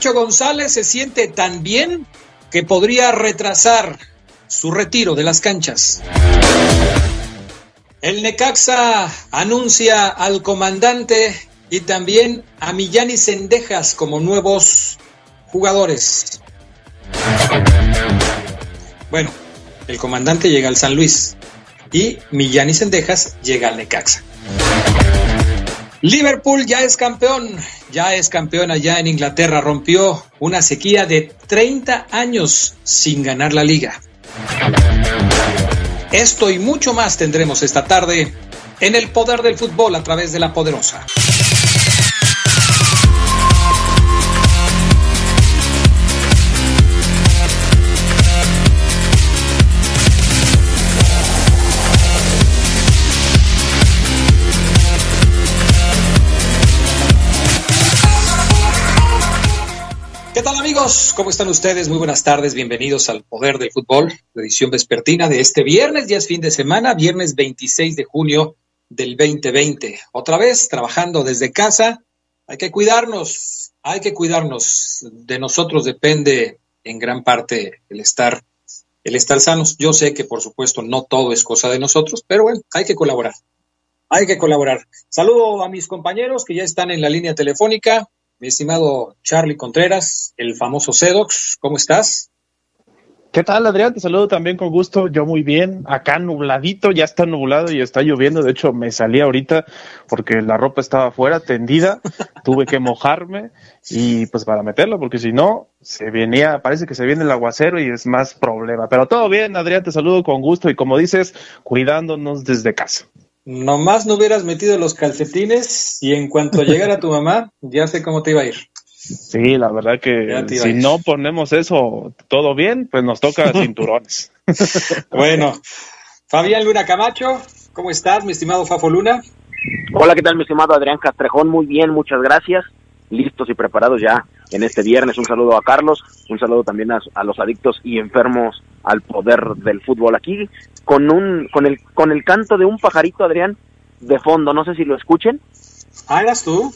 Nacho González se siente tan bien que podría retrasar su retiro de las canchas. El Necaxa anuncia al comandante y también a Millán y Sendejas como nuevos jugadores. Bueno, el comandante llega al San Luis y Millán y Sendejas llega al Necaxa. Liverpool ya es campeón, ya es campeón allá en Inglaterra, rompió una sequía de 30 años sin ganar la liga. Esto y mucho más tendremos esta tarde en el poder del fútbol a través de la poderosa. ¿Qué tal amigos? ¿Cómo están ustedes? Muy buenas tardes, bienvenidos al Poder del Fútbol, la edición vespertina de este viernes, ya es fin de semana, viernes 26 de junio del 2020. Otra vez, trabajando desde casa, hay que cuidarnos, hay que cuidarnos. De nosotros depende en gran parte el estar, el estar sanos. Yo sé que por supuesto no todo es cosa de nosotros, pero bueno, hay que colaborar. Hay que colaborar. Saludo a mis compañeros que ya están en la línea telefónica. Mi estimado Charlie Contreras, el famoso Sedox, ¿cómo estás? ¿Qué tal, Adrián? Te saludo también con gusto. Yo muy bien. Acá nubladito, ya está nublado y está lloviendo. De hecho, me salí ahorita porque la ropa estaba afuera, tendida. Tuve que mojarme y pues para meterla, porque si no, se venía, parece que se viene el aguacero y es más problema. Pero todo bien, Adrián, te saludo con gusto y como dices, cuidándonos desde casa. Nomás no hubieras metido los calcetines y en cuanto llegara tu mamá, ya sé cómo te iba a ir. Sí, la verdad que si no ponemos eso todo bien, pues nos toca cinturones. bueno, Fabián Luna Camacho, ¿cómo estás, mi estimado Fafo Luna? Hola, ¿qué tal, mi estimado Adrián Castrejón? Muy bien, muchas gracias. Listos y preparados ya en este viernes. Un saludo a Carlos, un saludo también a, a los adictos y enfermos al poder del fútbol aquí con un con el con el canto de un pajarito Adrián de fondo, no sé si lo escuchen. Ah, eras tú.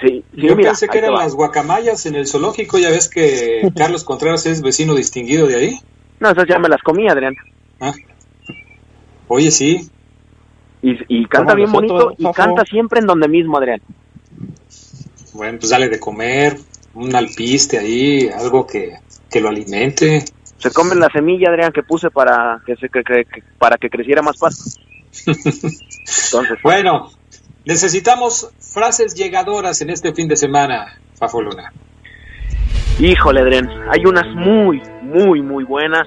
Sí, sí Yo mira, pensé que eran las guacamayas en el zoológico, ya ves que Carlos Contreras es vecino distinguido de ahí. No, esas ya me las comí, Adrián. Ah. Oye, sí, Y, y canta bien bonito y canta siempre en donde mismo, Adrián. bueno, pues dale de comer, un alpiste ahí, algo que, que lo alimente. Se come la semilla, Adrián, que puse para que se que- que- que- para que creciera más pasto. Entonces, Bueno, necesitamos frases llegadoras en este fin de semana, Fafo Luna. Híjole, Adrián, hay unas muy, muy, muy buenas.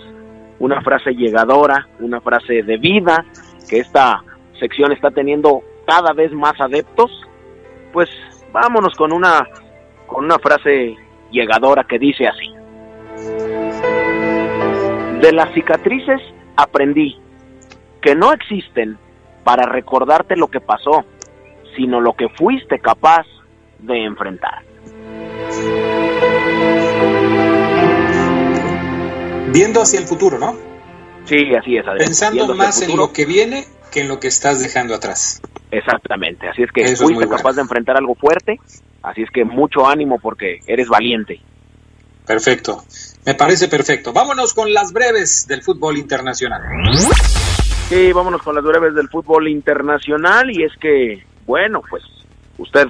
Una frase llegadora, una frase de vida, que esta sección está teniendo cada vez más adeptos. Pues vámonos con una, con una frase llegadora que dice así. De las cicatrices aprendí que no existen para recordarte lo que pasó, sino lo que fuiste capaz de enfrentar. Viendo hacia el futuro, ¿no? Sí, así es, Adrián. Pensando más en lo que viene que en lo que estás dejando atrás. Exactamente, así es que Eso es fuiste bueno. capaz de enfrentar algo fuerte, así es que mucho ánimo porque eres valiente. Perfecto. Me parece perfecto. Vámonos con las breves del fútbol internacional. Sí, vámonos con las breves del fútbol internacional y es que, bueno, pues usted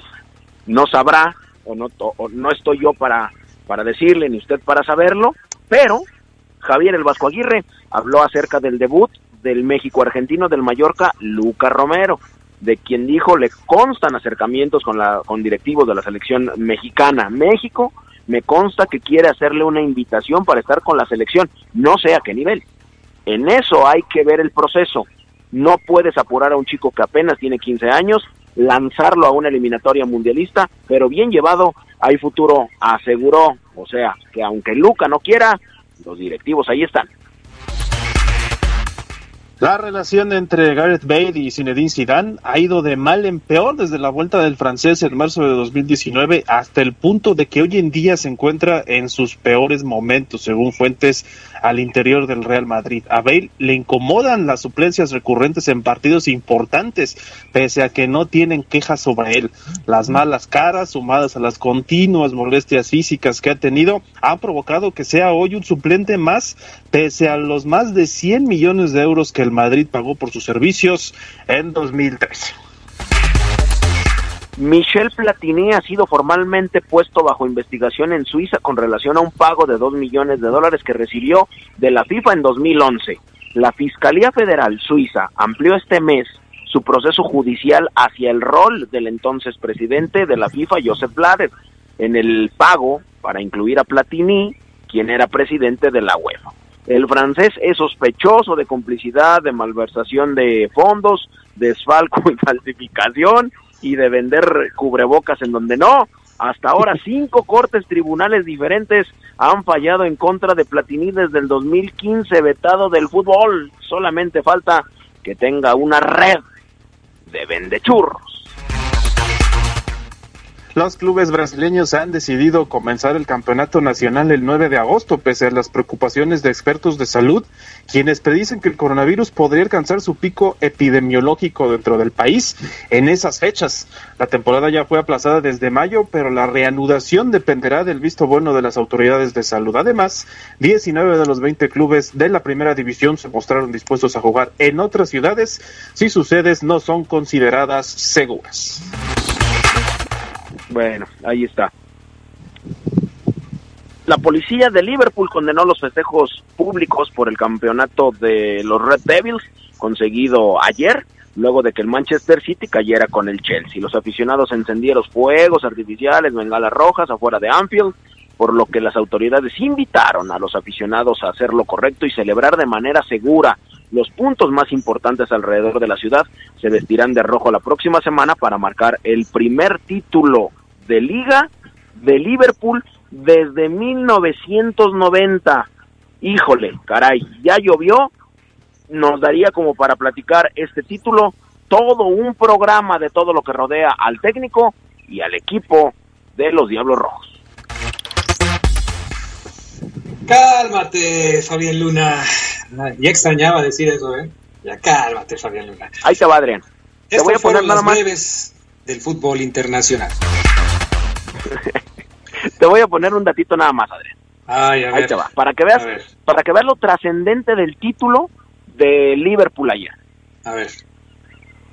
no sabrá o no, o no estoy yo para, para decirle ni usted para saberlo, pero Javier el Vasco Aguirre habló acerca del debut del México argentino del Mallorca, Luca Romero, de quien dijo le constan acercamientos con, la, con directivos de la selección mexicana. México me consta que quiere hacerle una invitación para estar con la selección, no sé a qué nivel. En eso hay que ver el proceso. No puedes apurar a un chico que apenas tiene 15 años, lanzarlo a una eliminatoria mundialista, pero bien llevado, hay futuro, aseguró. O sea, que aunque Luca no quiera, los directivos ahí están. La relación entre Gareth Bale y Zinedine Zidane ha ido de mal en peor desde la vuelta del francés en marzo de 2019 hasta el punto de que hoy en día se encuentra en sus peores momentos, según fuentes al interior del Real Madrid. A Bale le incomodan las suplencias recurrentes en partidos importantes, pese a que no tienen quejas sobre él. Las malas caras, sumadas a las continuas molestias físicas que ha tenido, han provocado que sea hoy un suplente más, pese a los más de 100 millones de euros que el Madrid pagó por sus servicios en 2013. Michel Platini ha sido formalmente puesto bajo investigación en Suiza con relación a un pago de 2 millones de dólares que recibió de la FIFA en 2011. La Fiscalía Federal Suiza amplió este mes su proceso judicial hacia el rol del entonces presidente de la FIFA, Joseph Blatter, en el pago para incluir a Platini, quien era presidente de la UEFA. El francés es sospechoso de complicidad, de malversación de fondos, desfalco y falsificación y de vender cubrebocas en donde no. Hasta ahora cinco cortes tribunales diferentes han fallado en contra de Platini desde el 2015 vetado del fútbol. Solamente falta que tenga una red de vendechurros. Los clubes brasileños han decidido comenzar el campeonato nacional el 9 de agosto, pese a las preocupaciones de expertos de salud, quienes predicen que el coronavirus podría alcanzar su pico epidemiológico dentro del país en esas fechas. La temporada ya fue aplazada desde mayo, pero la reanudación dependerá del visto bueno de las autoridades de salud. Además, 19 de los 20 clubes de la primera división se mostraron dispuestos a jugar en otras ciudades si sus sedes no son consideradas seguras. Bueno, ahí está. La policía de Liverpool condenó los festejos públicos por el campeonato de los Red Devils conseguido ayer, luego de que el Manchester City cayera con el Chelsea. Los aficionados encendieron fuegos artificiales, bengalas rojas afuera de Anfield, por lo que las autoridades invitaron a los aficionados a hacer lo correcto y celebrar de manera segura. Los puntos más importantes alrededor de la ciudad se vestirán de rojo la próxima semana para marcar el primer título de liga de Liverpool desde 1990. Híjole, caray, ya llovió, nos daría como para platicar este título, todo un programa de todo lo que rodea al técnico y al equipo de los Diablos Rojos. Cálmate, Fabián Luna. Ya extrañaba decir eso, ¿eh? Ya cálmate, Fabián Luna. Ahí te va, Adrián. Te voy a poner nada más del fútbol internacional. te voy a poner un datito nada más, Adrián. Ay, a Ahí te va. Para que veas, para que veas lo trascendente del título de Liverpool ayer. A ver.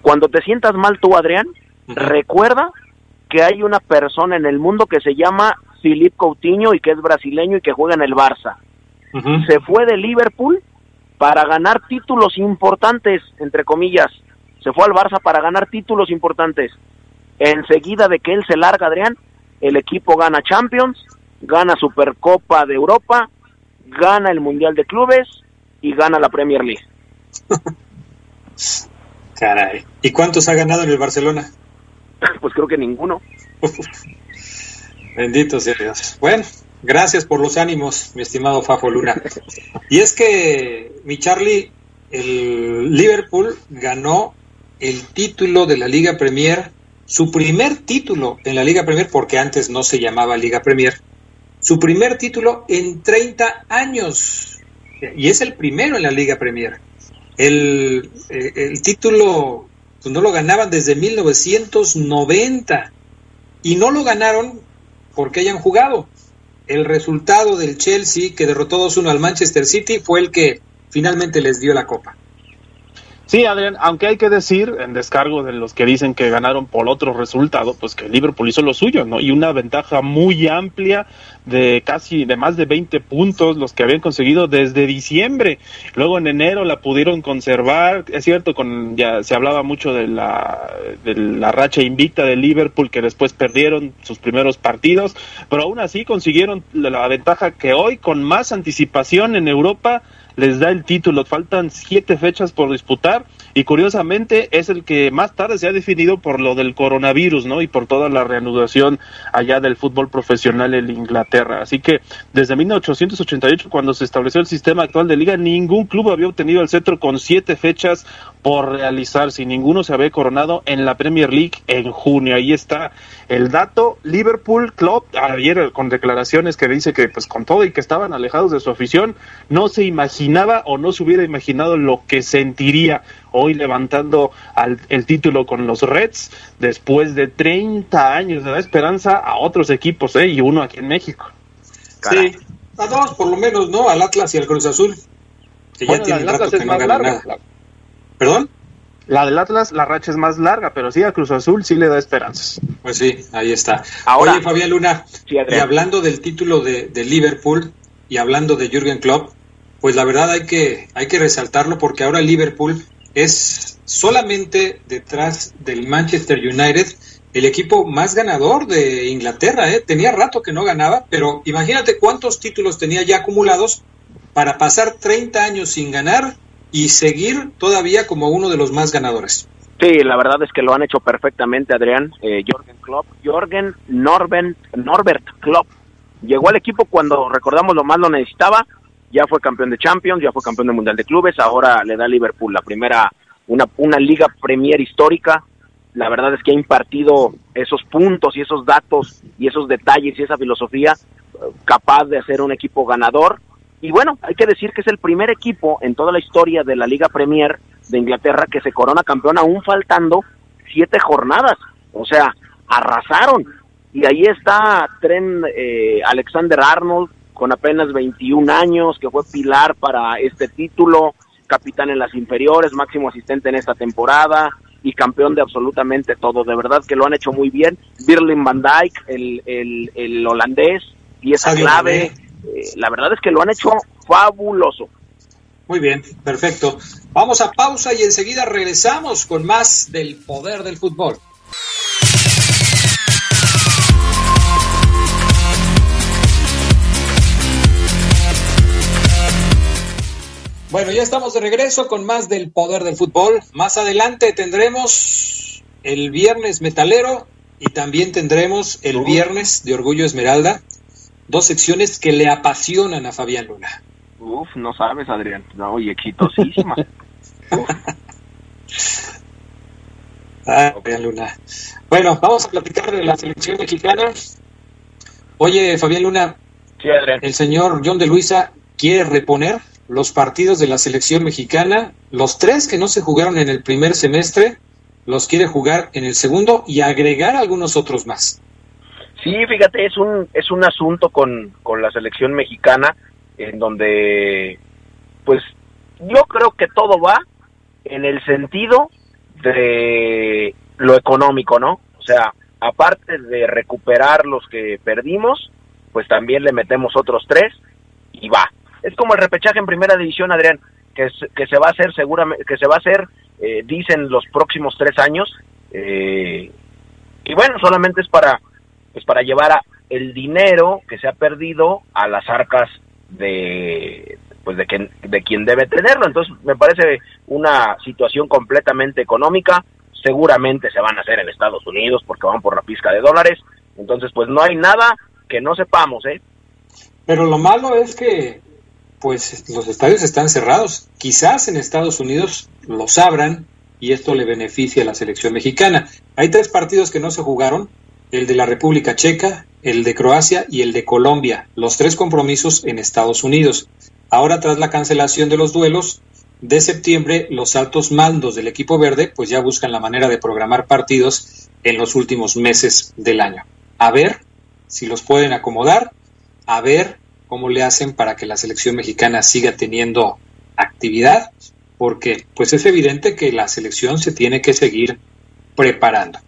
Cuando te sientas mal tú, Adrián, recuerda que hay una persona en el mundo que se llama Philippe Coutinho y que es brasileño y que juega en el Barça. Se fue de Liverpool para ganar títulos importantes, entre comillas. Se fue al Barça para ganar títulos importantes. Enseguida de que él se larga, Adrián, el equipo gana Champions, gana Supercopa de Europa, gana el Mundial de Clubes y gana la Premier League. Caray. ¿Y cuántos ha ganado en el Barcelona? Pues creo que ninguno. Bendito sea Dios. Bueno, gracias por los ánimos, mi estimado Fafo Luna. Y es que, mi Charlie, el Liverpool ganó el título de la Liga Premier, su primer título en la Liga Premier, porque antes no se llamaba Liga Premier, su primer título en 30 años. Y es el primero en la Liga Premier. El, eh, el título pues, no lo ganaban desde 1990 y no lo ganaron porque hayan jugado. El resultado del Chelsea, que derrotó 2-1 al Manchester City, fue el que finalmente les dio la copa. Sí, Adrián, aunque hay que decir, en descargo de los que dicen que ganaron por otro resultado, pues que Liverpool hizo lo suyo, ¿no? Y una ventaja muy amplia de casi, de más de 20 puntos, los que habían conseguido desde diciembre. Luego en enero la pudieron conservar, es cierto, con ya se hablaba mucho de la, de la racha invicta de Liverpool, que después perdieron sus primeros partidos, pero aún así consiguieron la ventaja que hoy, con más anticipación en Europa, les da el título. Faltan siete fechas por disputar y curiosamente es el que más tarde se ha definido por lo del coronavirus, ¿no? Y por toda la reanudación allá del fútbol profesional en Inglaterra. Así que desde 1888, cuando se estableció el sistema actual de liga, ningún club había obtenido el cetro con siete fechas por realizarse y ninguno se había coronado en la Premier League en junio. Ahí está el dato. Liverpool Club, ayer con declaraciones que dice que pues con todo y que estaban alejados de su afición, no se imaginaba o no se hubiera imaginado lo que sentiría hoy levantando el título con los Reds después de 30 años de da esperanza a otros equipos, ¿eh? y uno aquí en México. Sí, a dos por lo menos, ¿no? Al Atlas y al Cruz Azul. Que ya tiene rato que no nada. ¿Perdón? La del Atlas, la racha es más larga, pero sí a Cruz Azul sí le da esperanzas. Pues sí, ahí está. Ahora, Oye, Fabián Luna, y hablando del título de, de, Liverpool y hablando de Jürgen Klopp, pues la verdad hay que, hay que resaltarlo porque ahora Liverpool es solamente detrás del Manchester United el equipo más ganador de Inglaterra. ¿eh? Tenía rato que no ganaba, pero imagínate cuántos títulos tenía ya acumulados para pasar 30 años sin ganar y seguir todavía como uno de los más ganadores. Sí, la verdad es que lo han hecho perfectamente, Adrián. Eh, Jorgen Klopp, Jorgen Norben, Norbert Klopp llegó al equipo cuando recordamos lo más lo necesitaba. Ya fue campeón de Champions, ya fue campeón del Mundial de Clubes. Ahora le da a Liverpool la primera, una, una liga Premier histórica. La verdad es que ha impartido esos puntos y esos datos y esos detalles y esa filosofía eh, capaz de hacer un equipo ganador y bueno, hay que decir que es el primer equipo en toda la historia de la Liga Premier de Inglaterra que se corona campeón aún faltando siete jornadas. O sea, arrasaron. Y ahí está Tren eh, Alexander Arnold con apenas 21 años, que fue pilar para este título, capitán en las inferiores, máximo asistente en esta temporada y campeón de absolutamente todo. De verdad que lo han hecho muy bien. Birlin van Dijk, el, el, el holandés, pieza clave. Eh, la verdad es que lo han hecho fabuloso. Muy bien, perfecto. Vamos a pausa y enseguida regresamos con más del poder del fútbol. Bueno, ya estamos de regreso con más del poder del fútbol. Más adelante tendremos el viernes metalero y también tendremos el viernes de Orgullo Esmeralda dos secciones que le apasionan a Fabián Luna. Uf, no sabes, Adrián. No, y exitosísima. ah, Fabián Luna. Bueno, vamos a platicar de la selección mexicana. Oye, Fabián Luna. Sí, Adrián. El señor John de Luisa quiere reponer los partidos de la selección mexicana, los tres que no se jugaron en el primer semestre, los quiere jugar en el segundo y agregar algunos otros más. Sí, fíjate, es un, es un asunto con, con la selección mexicana en donde, pues, yo creo que todo va en el sentido de lo económico, ¿no? O sea, aparte de recuperar los que perdimos, pues también le metemos otros tres y va. Es como el repechaje en primera división, Adrián, que, que se va a hacer seguramente, que se va a hacer, eh, dicen los próximos tres años, eh, y bueno, solamente es para pues para llevar el dinero que se ha perdido a las arcas de pues de quien de quien debe tenerlo. Entonces me parece una situación completamente económica. Seguramente se van a hacer en Estados Unidos porque van por la pizca de dólares. Entonces pues no hay nada que no sepamos eh pero lo malo es que pues los estadios están cerrados quizás en Estados Unidos los abran y esto le beneficia a la selección mexicana hay tres partidos que no se jugaron el de la República Checa, el de Croacia y el de Colombia, los tres compromisos en Estados Unidos. Ahora, tras la cancelación de los duelos de septiembre, los altos mandos del equipo verde pues ya buscan la manera de programar partidos en los últimos meses del año. A ver si los pueden acomodar, a ver cómo le hacen para que la selección mexicana siga teniendo actividad, porque pues es evidente que la selección se tiene que seguir preparando.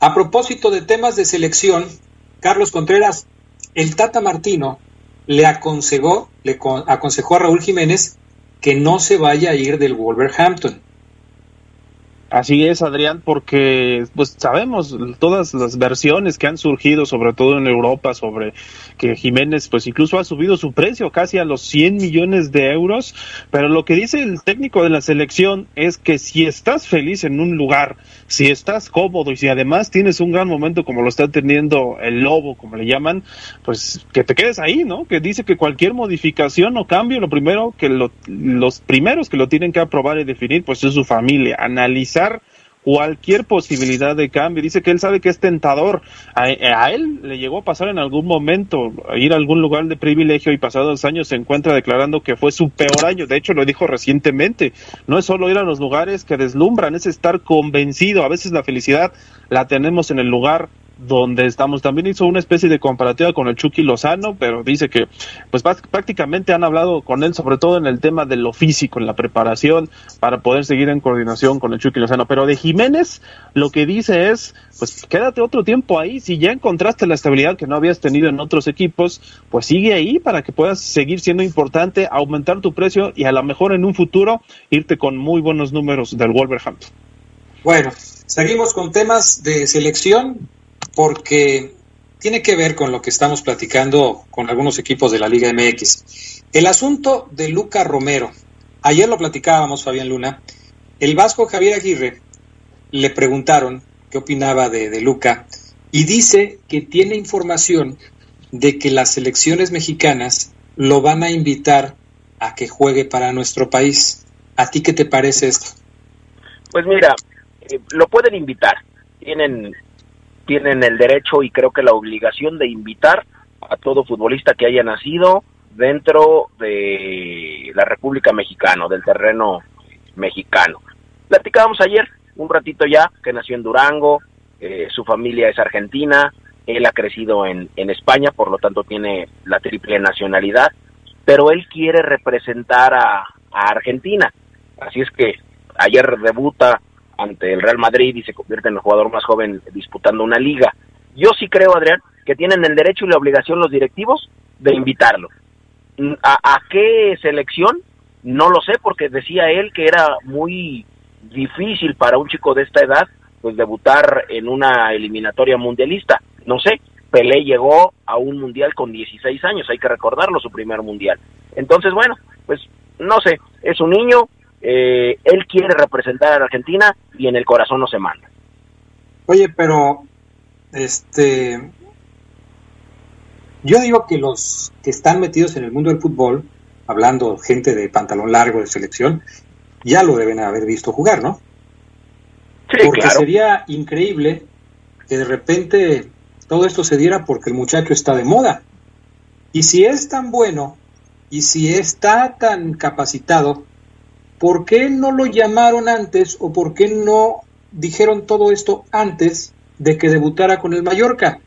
A propósito de temas de selección, Carlos Contreras, el Tata Martino le aconsejó, le aconsejó a Raúl Jiménez que no se vaya a ir del Wolverhampton. Así es, Adrián, porque pues sabemos todas las versiones que han surgido, sobre todo en Europa, sobre que Jiménez pues incluso ha subido su precio casi a los 100 millones de euros, pero lo que dice el técnico de la selección es que si estás feliz en un lugar, si estás cómodo y si además tienes un gran momento como lo está teniendo el Lobo, como le llaman, pues que te quedes ahí, ¿no? Que dice que cualquier modificación o cambio, lo primero que los primeros que lo tienen que aprobar y definir pues es su familia, analizar cualquier posibilidad de cambio. Dice que él sabe que es tentador. A, él le llegó a pasar en algún momento ir a algún lugar de privilegio y pasados años se encuentra declarando que fue su peor año. De hecho, lo dijo recientemente. No es solo ir a los lugares que deslumbran, es estar convencido. A veces la felicidad la tenemos en el lugar donde estamos. También hizo una especie de comparativa con el Chucky Lozano, pero dice que pues prácticamente han hablado con él sobre todo en el tema de lo físico, en la preparación para poder seguir en coordinación con el Chucky Lozano. Pero de Jiménez lo que dice es, pues quédate otro tiempo ahí, si ya encontraste la estabilidad que no habías tenido en otros equipos, pues sigue ahí para que puedas seguir siendo importante, aumentar tu precio y a lo mejor en un futuro irte con muy buenos números del Wolverhampton. Bueno, seguimos con temas de selección porque tiene que ver con lo que estamos platicando con algunos equipos de la Liga MX. El asunto de Luca Romero. Ayer lo platicábamos, Fabián Luna. El vasco Javier Aguirre le preguntaron qué opinaba de, Luca y dice que tiene información de que las selecciones mexicanas lo van a invitar a que juegue para nuestro país. ¿A ti qué te parece esto? Pues mira, eh, lo pueden invitar. Tienen tienen el derecho y creo que la obligación de invitar a todo futbolista que haya nacido dentro de la República Mexicana, del terreno mexicano. Platicábamos ayer, un ratito ya, que nació en Durango, eh, su familia es argentina, él ha crecido en, en España, por lo tanto tiene la triple nacionalidad, pero él quiere representar a, a Argentina. Así es que ayer debuta ante el Real Madrid y se convierte en el jugador más joven disputando una liga. Yo sí creo, Adrián, que tienen el derecho y la obligación los directivos de invitarlo. ¿A, qué selección? No lo sé, porque decía él que era muy difícil para un chico de esta edad pues debutar en una eliminatoria mundialista. No sé, Pelé llegó a un mundial con 16 años, hay que recordarlo, su primer mundial. Entonces, bueno, pues no sé, es un niño, eh, él quiere representar a Argentina y en el corazón no se manda. Oye, pero este yo digo que los que están metidos en el mundo del fútbol, hablando gente de pantalón largo de selección, ya lo deben haber visto jugar, ¿no? Sí, porque sería increíble que de repente todo esto se diera porque el muchacho está de moda. Y si es tan bueno y si está tan capacitado, ¿por qué no lo llamaron antes o por qué no dijeron todo esto antes de que debutara con el Mallorca?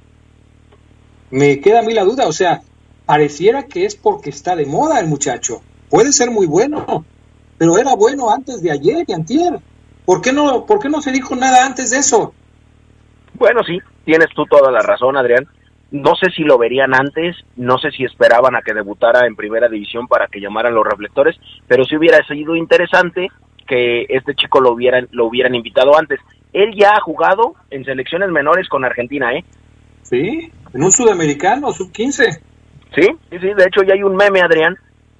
Me queda a mí la duda, o sea, pareciera que es porque está de moda el muchacho. Puede ser muy bueno, pero era bueno antes de ayer y antier. ¿Por qué no, por qué no se dijo nada antes de eso? Bueno, sí, tienes tú toda la razón, Adrián. No sé si lo verían antes, no sé si esperaban a que debutara en primera división para que llamaran los reflectores, pero si hubiera sido interesante que este chico lo hubieran, lo hubieran invitado antes. Él ya ha jugado en selecciones menores con Argentina, ¿eh? Sí, en un sudamericano, sub-15. Sí, sí, sí, de hecho ya hay un meme, Adrián,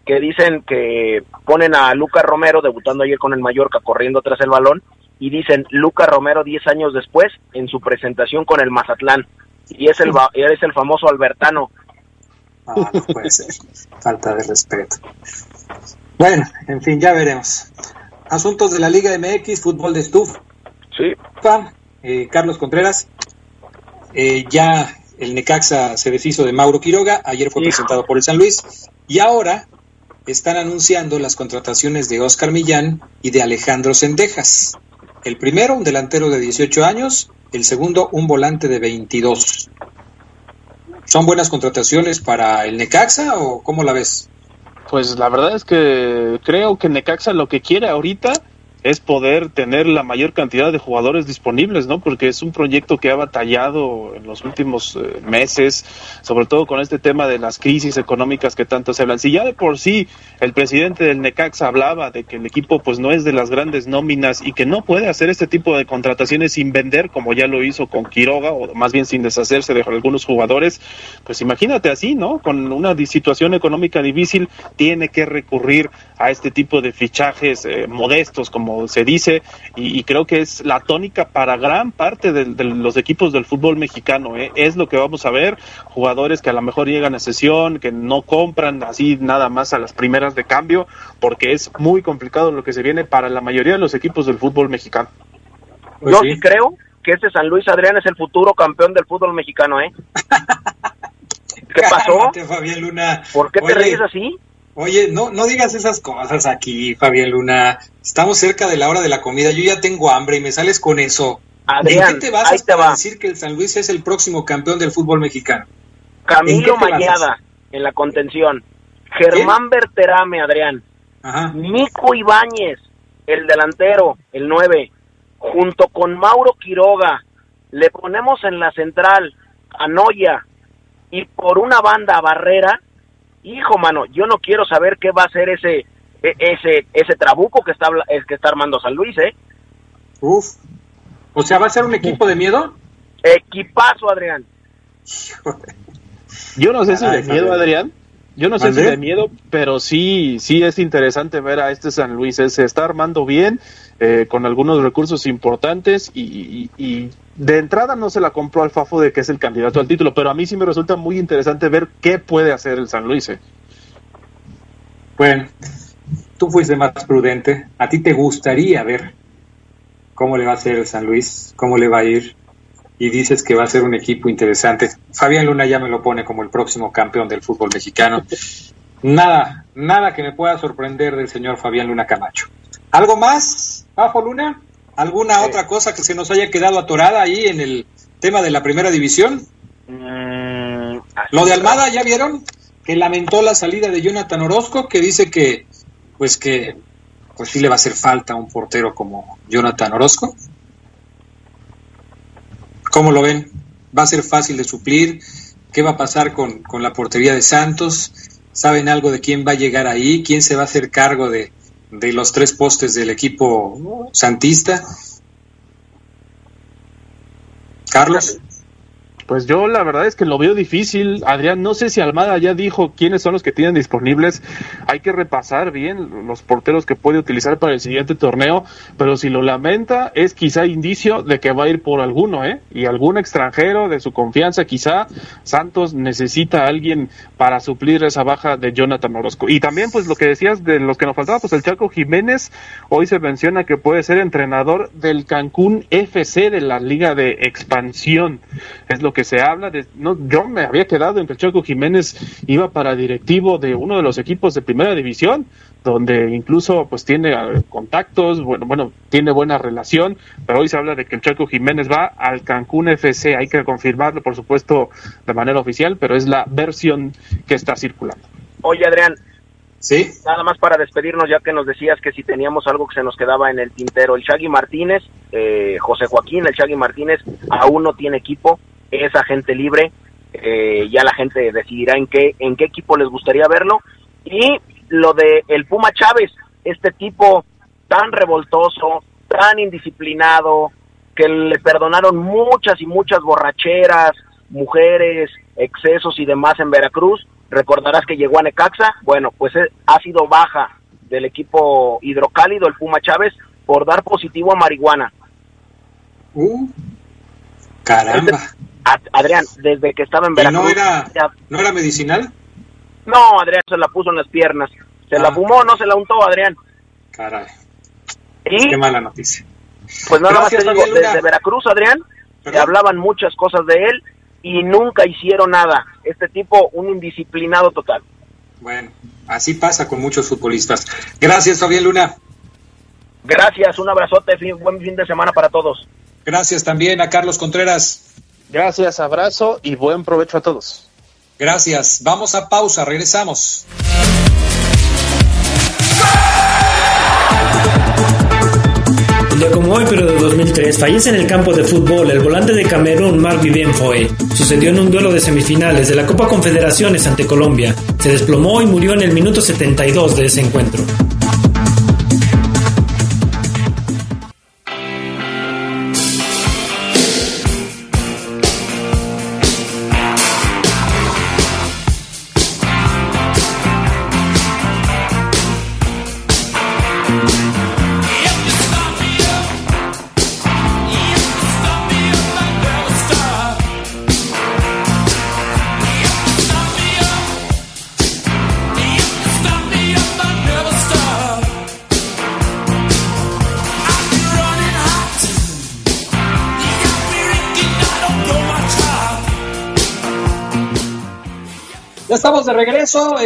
que dicen que ponen a Lucas Romero debutando ayer con el Mallorca corriendo tras el balón y dicen Lucas Romero 10 años después en su presentación con el Mazatlán y es el, es el famoso Albertano. Ah, no puede ser. Falta de respeto. Bueno, en fin, ya veremos. Asuntos de la Liga MX, fútbol de estufa. Sí. Eh, Carlos Contreras. Eh, ya el Necaxa se deshizo de Mauro Quiroga. Ayer fue presentado por el San Luis. Y ahora están anunciando las contrataciones de Oscar Millán y de Alejandro Sendejas. El primero, un delantero de 18 años, el segundo un volante de 22. ¿Son buenas contrataciones para el Necaxa o cómo la ves? Pues la verdad es que creo que Necaxa lo que quiere ahorita es poder tener la mayor cantidad de jugadores disponibles, ¿no? Porque es un proyecto que ha batallado en los últimos eh, meses, sobre todo con este tema de las crisis económicas que tanto se hablan. Si ya de por sí el presidente del Necaxa hablaba de que el equipo pues no es de las grandes nóminas y que no puede hacer este tipo de contrataciones sin vender, como ya lo hizo con Quiroga, o más bien sin deshacerse de algunos jugadores, pues imagínate así, ¿no? Con una situación económica difícil, tiene que recurrir a este tipo de fichajes eh, modestos, como se dice, y, creo que es la tónica para gran parte de, los equipos del fútbol mexicano. ¿eh? Es lo que vamos a ver, jugadores que a lo mejor llegan a sesión, que no compran así nada más a las primeras de cambio, porque es muy complicado lo que se viene para la mayoría de los equipos del fútbol mexicano. Pues Yo sí. creo que este San Luis Adrián es el futuro campeón del fútbol mexicano, ¿eh? ¿Qué pasó? ¿Por qué te ríes así? Oye, no, no digas esas cosas aquí, Fabián Luna. Estamos cerca de la hora de la comida. Yo ya tengo hambre y me sales con eso. Adrián, ¿En qué te vas a decir que el San Luis es el próximo campeón del fútbol mexicano? Camilo Mayada en la contención. Germán Berterame, Adrián. Ajá. Nico Ibáñez, el delantero, el 9. Junto con Mauro Quiroga. Le ponemos en la central a Noya. Y por una banda a Barrera hijo, mano, yo no quiero saber qué va a ser ese e, ese ese trabuco que está que está armando San Luis, ¿eh? Uf. O sea, ¿va a ser un equipo de miedo? Equipazo, Adrián. Yo no sé si de miedo, Adrián. Yo no sé si de miedo, pero sí, sí es interesante ver a este San Luis. Se está armando bien, eh, con algunos recursos importantes y, de entrada no se la compró al Fafo de que es el candidato al título, pero a mí sí me resulta muy interesante ver qué puede hacer el San Luis. Eh. Bueno, tú fuiste más prudente. ¿A ti te gustaría ver cómo le va a hacer el San Luis? ¿Cómo le va a ir? Y dices que va a ser un equipo interesante. Fabián Luna ya me lo pone como el próximo campeón del fútbol mexicano. Nada, nada que me pueda sorprender del señor Fabián Luna Camacho. ¿Algo más, Fafo Luna? ¿Alguna otra cosa que se nos haya quedado atorada ahí en el tema de la primera división? Mm, Lo de Almada, ¿ya vieron? Que lamentó la salida de Jonathan Orozco, que dice que, pues que, pues sí le va a hacer falta un portero como Jonathan Orozco. ¿Cómo lo ven? ¿Va a ser fácil de suplir? ¿Qué va a pasar con, con la portería de Santos? ¿Saben algo de quién va a llegar ahí? ¿Quién se va a hacer cargo de, de los tres postes del equipo santista. Carlos. Pues yo la verdad es que lo veo difícil, Adrián. No sé si Almada ya dijo quiénes son los que tienen disponibles. Hay que repasar bien los porteros que puede utilizar para el siguiente torneo. Pero si lo lamenta, es quizá indicio de que va a ir por alguno, ¿eh? Y algún extranjero de su confianza, quizá Santos necesita a alguien para suplir esa baja de Jonathan Orozco. Y también, pues lo que decías de los que nos faltaba, pues el Chaco Jiménez, hoy se menciona que puede ser entrenador del Cancún FC de la Liga de Expansión. Es lo que se habla de, no, yo me había quedado en que Chaco Jiménez iba para directivo de uno de los equipos de primera división, donde incluso pues tiene eh, contactos, bueno, bueno, tiene buena relación, pero hoy se habla de que el Chaco Jiménez va al Cancún FC, hay que confirmarlo por supuesto de manera oficial, pero es la versión que está circulando. Oye Adrián, Sí. Nada más para despedirnos, ya que nos decías que si teníamos algo que se nos quedaba en el tintero. El Shaggy Martínez, eh, José Joaquín, el Shaggy Martínez, aún no tiene equipo es agente libre, eh, ya la gente decidirá en qué, en qué equipo les gustaría verlo. Y lo de el Puma Chávez, este tipo tan revoltoso, tan indisciplinado, que le perdonaron muchas y muchas borracheras, mujeres, excesos y demás en Veracruz. Recordarás que llegó a Necaxa. Bueno, pues eh, ha sido baja del equipo hidrocálido, el Puma Chávez, por dar positivo a marihuana. Uh, caramba. Adrián, desde que estaba en Veracruz. no era, no era medicinal? No, Adrián se la puso en las piernas. Se la ah. fumó, no se la untó, Adrián. Caray. ¿Y? Qué mala noticia. Pues nada más te digo, desde Veracruz, Adrián, se hablaban muchas cosas de él y nunca hicieron nada. Este tipo, un indisciplinado total. Bueno, así pasa con muchos futbolistas. Gracias, Fabián Luna. Gracias, un abrazote, buen fin de semana para todos. Gracias también a Carlos Contreras. Gracias, abrazo y buen provecho a todos. Gracias. Vamos a pausa, regresamos. Un día como hoy, pero de 2003, fallece en el campo de fútbol el volante de Camerún, Marc Vivien Foe. Sucedió en un duelo de semifinales de la Copa Confederaciones ante Colombia. Se desplomó y murió en el minuto 72 de ese encuentro.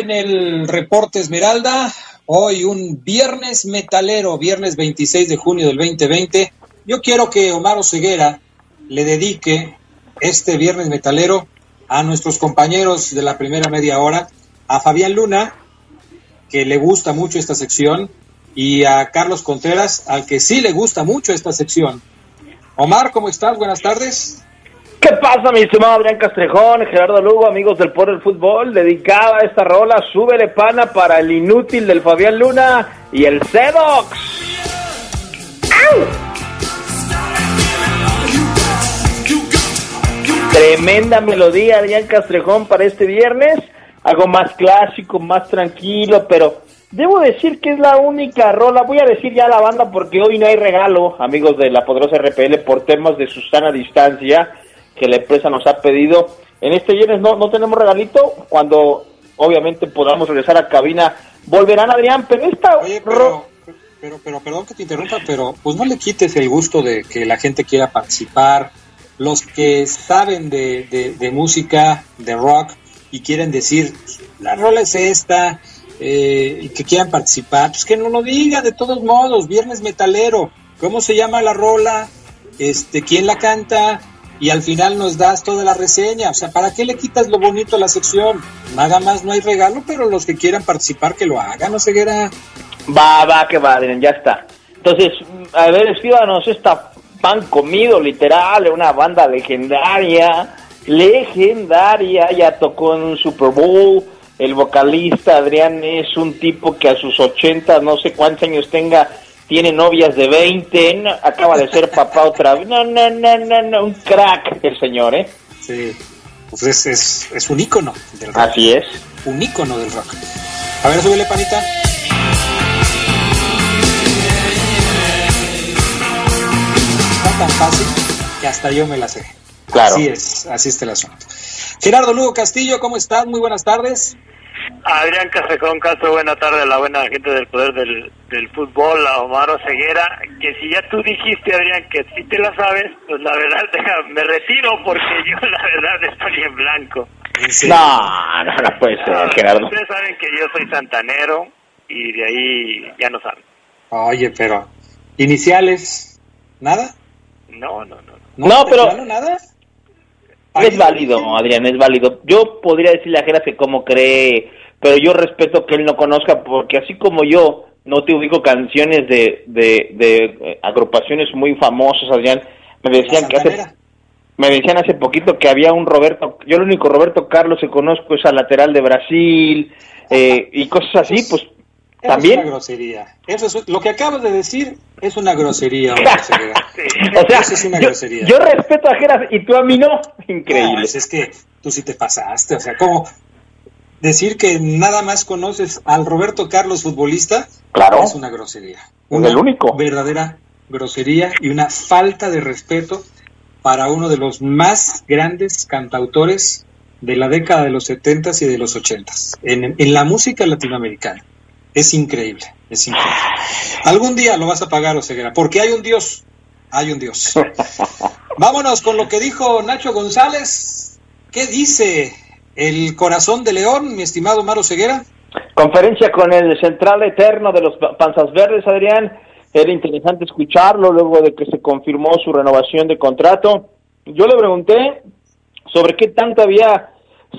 En el reporte Esmeralda. Hoy un viernes metalero, viernes 26 de junio del 2020. Yo quiero que Omar Oseguera le dedique este viernes metalero a nuestros compañeros de la primera media hora, a Fabián Luna, que le gusta mucho esta sección, y a Carlos Contreras, al que sí le gusta mucho esta sección. Omar, ¿cómo estás? Buenas tardes. ¿Qué pasa, mi estimado Adrián Castrejón, Gerardo Lugo, amigos del Poder del Fútbol? Dedicada esta rola, súbele pana para el inútil del Fabián Luna y el Cedox. Tremenda melodía, Adrián Castrejón, para este viernes. Algo más clásico, más tranquilo, pero debo decir que es la única rola. Voy a decir ya la banda porque hoy no hay regalo, amigos de la poderosa RPL, por temas de Susana Distancia que la empresa nos ha pedido. En este viernes no, no tenemos regalito, cuando obviamente podamos regresar a cabina, volverán Adrián, pero esta... pero, pero, pero, perdón que te interrumpa, pero pues no le quites el gusto de que la gente quiera participar. Los que saben de, de, música, de rock, y quieren decir, la rola es esta, eh, y que quieran participar, pues que no lo digan de todos modos, viernes metalero, ¿cómo se llama la rola? Este, ¿quién la canta? Y al final nos das toda la reseña. O sea, ¿para qué le quitas lo bonito a la sección? Nada más no hay regalo, pero los que quieran participar que lo hagan, no ceguera. Va, va, que va, ya está. Entonces, a ver, escríbanos esta pan comido, literal, una banda legendaria, legendaria, ya tocó en un Super Bowl. El vocalista Adrián es un tipo que a sus 80, no sé cuántos años tenga, tiene novias de 20, acaba de ser papá otra vez. No, no, no, no, no, un crack el señor, ¿eh? Sí, pues es, es, es un ícono del rock. Así es. Un ícono del rock. A ver, súbele, panita. Está tan fácil que hasta yo me la sé. Claro. Así es, así está el asunto. Gerardo Lugo Castillo, ¿cómo estás? Muy buenas tardes. Adrián Casecón Castro, buena tarde a la buena gente del poder del, del fútbol, a Omar Ceguera, que si ya tú dijiste, Adrián, que si te la sabes, pues la verdad me retiro porque yo la verdad estoy en blanco. No, no, no puede ser, Gerardo. Ustedes saben que yo soy santanero y de ahí ya no saben. Oye, pero, ¿iniciales? ¿Nada? No, no, no. No, no pero... ¿Nada? Es válido, Adrián, es válido. Yo podría decirle a Geras que como cree pero yo respeto que él no conozca porque así como yo no te ubico canciones de, de, de eh, agrupaciones muy famosas, Adrián, me decían que hace me decían hace poquito que había un Roberto, yo el único Roberto Carlos que conozco es al lateral de Brasil eh, y cosas así, pues también. Es una grosería. Eso es, lo que acabas de decir es una grosería. o sea, es una grosería. Yo, respeto a Geras y tú a mí no. Increíble. es que tú sí te pasaste. O sea, ¿cómo, decir que nada más conoces al Roberto Carlos futbolista claro. es una grosería. Una el único. verdadera grosería y una falta de respeto para uno de los más grandes cantautores de la década de los 70 y de los 80 en, en la música latinoamericana. Es increíble, es increíble. Algún día lo vas a pagar, Oseguera, porque hay un Dios, hay un Dios. Vámonos con lo que dijo Nacho González. ¿Qué dice el corazón de León, mi estimado Maro Ceguera. Conferencia con el central eterno de los Panzas Verdes, Adrián. Era interesante escucharlo luego de que se confirmó su renovación de contrato. Yo le pregunté sobre qué tanto había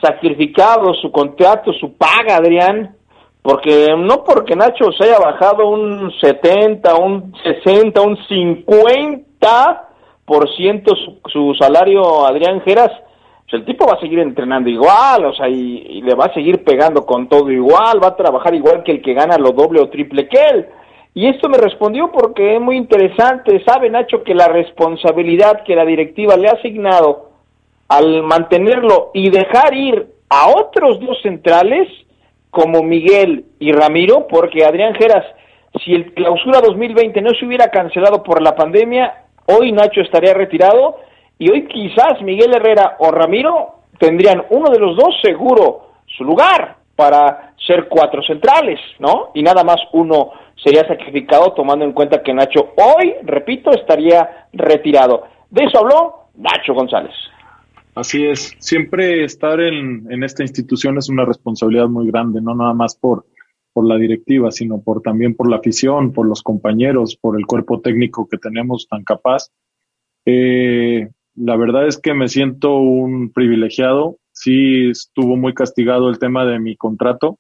sacrificado su contrato, su paga, Adrián, porque no porque Nacho se haya bajado un 70, un 60, un 50 por ciento su, salario Adrián Geras, pues el tipo va a seguir entrenando igual, o sea, y, le va a seguir pegando con todo igual, va a trabajar igual que el que gana lo doble o triple que él. Y esto me respondió porque es muy interesante. Sabe Nacho que la responsabilidad que la directiva le ha asignado al mantenerlo y dejar ir a otros dos centrales como Miguel y Ramiro, porque Adrián Geras, si el clausura 2020 no se hubiera cancelado por la pandemia, hoy Nacho estaría retirado y hoy quizás Miguel Herrera o Ramiro tendrían uno de los dos seguro su lugar para ser cuatro centrales, ¿no? Y nada más uno sería sacrificado tomando en cuenta que Nacho hoy, repito, estaría retirado. De eso habló Nacho González. Así es, siempre estar en, en esta institución es una responsabilidad muy grande, no nada más por, por la directiva, sino por también por la afición, por los compañeros, por el cuerpo técnico que tenemos tan capaz. Eh, la verdad es que me siento un privilegiado. Sí estuvo muy castigado el tema de mi contrato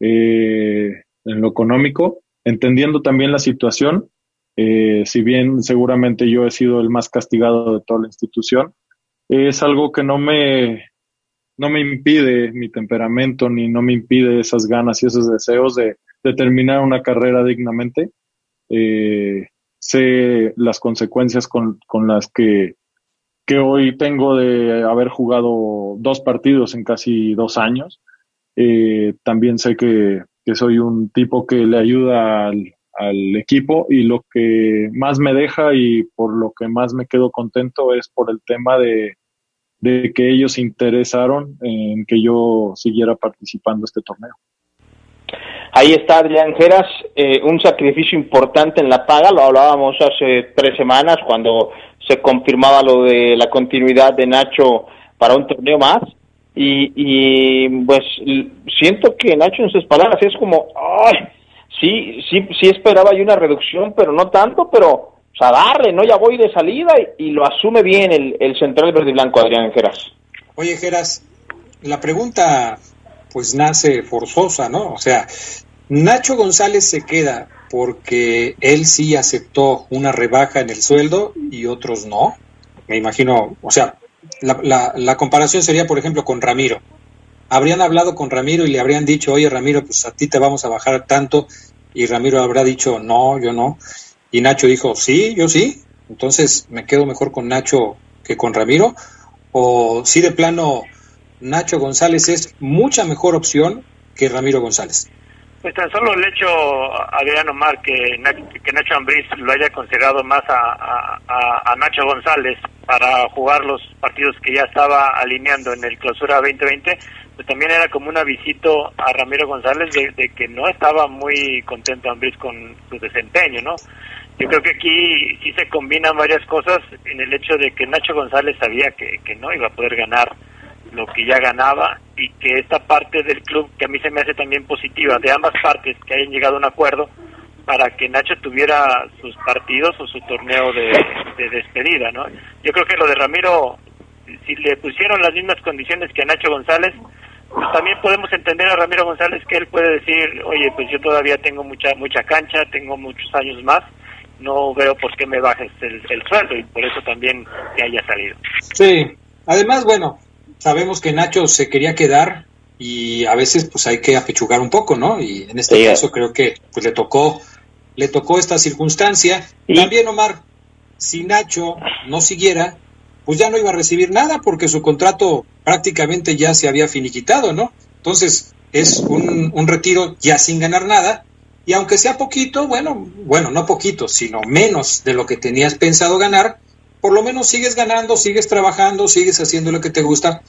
eh, en lo económico, entendiendo también la situación. Eh, si bien seguramente yo he sido el más castigado de toda la institución, es algo que no me, no me impide mi temperamento ni no me impide esas ganas y esos deseos de, terminar una carrera dignamente. Eh, sé las consecuencias con, las que, que, hoy tengo de haber jugado dos partidos en casi dos años. Eh, también sé que, que, soy un tipo que le ayuda al, al equipo y lo que más me deja y por lo que más me quedo contento es por el tema de, de que ellos se interesaron en que yo siguiera participando este torneo. Ahí está Adrián Geras, eh, un sacrificio importante en la paga, lo hablábamos hace tres semanas cuando se confirmaba lo de la continuidad de Nacho para un torneo más. Y, y pues siento que Nacho en sus palabras es como, ay, sí, sí, sí esperaba yo una reducción, pero no tanto, pero, o sea, darle, ¿no? Ya voy de salida y, lo asume bien el, el central verde y blanco, Adrián Geras. Oye, Geras, la pregunta pues nace forzosa, ¿no? O sea, Nacho González se queda porque él sí aceptó una rebaja en el sueldo y otros no. Me imagino, o sea, la, la, la comparación sería, por ejemplo, con Ramiro habrían hablado con Ramiro y le habrían dicho, oye Ramiro, pues a ti te vamos a bajar tanto, y Ramiro habrá dicho, no, yo no, y Nacho dijo, sí, yo sí, entonces me quedo mejor con Nacho que con Ramiro, o si de plano Nacho González es mucha mejor opción que Ramiro González. Pues tan solo el hecho, Adriano Omar, que, que Nacho Ambriz lo haya considerado más a, a, Nacho González para jugar los partidos que ya estaba alineando en el clausura 2020, pues también era como un avisito a Ramiro González de, que no estaba muy contento Ambriz con su desempeño, ¿no? Yo creo que aquí sí se combinan varias cosas en el hecho de que Nacho González sabía que, que no iba a poder ganar lo que ya ganaba y que esta parte del club, que a mí se me hace también positiva, de ambas partes, que hayan llegado a un acuerdo para que Nacho tuviera sus partidos o su torneo de, de despedida, ¿no? Yo creo que lo de Ramiro, si le pusieron las mismas condiciones que a Nacho González, también podemos entender a Ramiro González que él puede decir, oye, pues yo todavía tengo mucha mucha cancha, tengo muchos años más, no veo por qué me bajes el, sueldo y por eso también que haya salido. Sí, además, bueno, sabemos que Nacho se quería quedar y a veces pues hay que apechugar un poco, ¿no? Y en este caso creo que pues le tocó le tocó esta circunstancia. También Omar, si Nacho no siguiera, pues ya no iba a recibir nada porque su contrato prácticamente ya se había finiquitado, ¿no? Entonces es un, un retiro ya sin ganar nada y aunque sea poquito, bueno, bueno, no poquito, sino menos de lo que tenías pensado ganar, por lo menos sigues ganando, sigues trabajando, sigues haciendo lo que te gusta,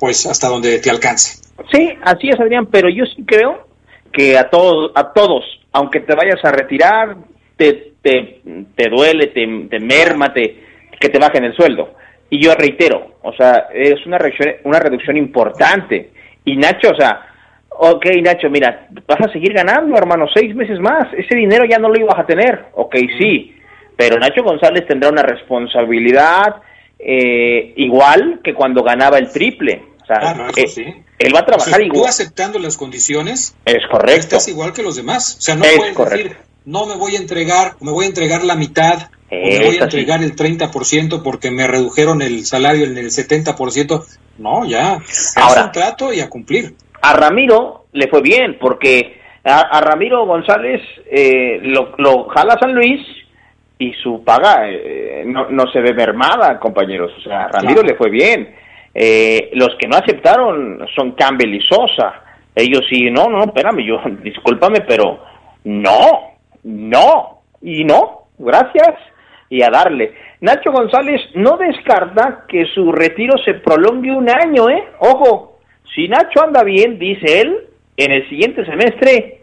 pues hasta donde te alcance. Sí, así es, Adrián, pero yo sí creo que a todos, a todos, aunque te vayas a retirar, te, te, te duele, te, te merma, te, que te bajen el sueldo. Y yo reitero, o sea, es una reducción, una reducción importante. Y Nacho, o sea, ok Nacho, mira, vas a seguir ganando, hermano, seis meses más. Ese dinero ya no lo ibas a tener. Ok, sí. Pero Nacho González tendrá una responsabilidad eh, igual que cuando ganaba el triple. sea, Ah, eh, él va a trabajar O sea, igual. Tú aceptando las condiciones, Es correcto. estás igual que los demás. O sea, no Es puedes correcto. decir, no me voy a entregar, me voy a entregar la mitad, o me voy a entregar el 30% porque me redujeron el salario en el 70%. No, ya. Ahora. un trato y a cumplir. a Ramiro le fue bien, porque a, a Ramiro González eh, lo, lo jala San Luis y su paga eh, no, no se ve mermada, compañeros. O sea, a Ramiro Claro. le fue bien. Eh, los que no aceptaron son Campbell y Sosa. Ellos sí, no, no, espérame, yo, discúlpame, pero no, no, y no, gracias, y a darle. Nacho González no descarta que su retiro se prolongue un año, ¿eh? Ojo, si Nacho anda bien, dice él, en el siguiente semestre,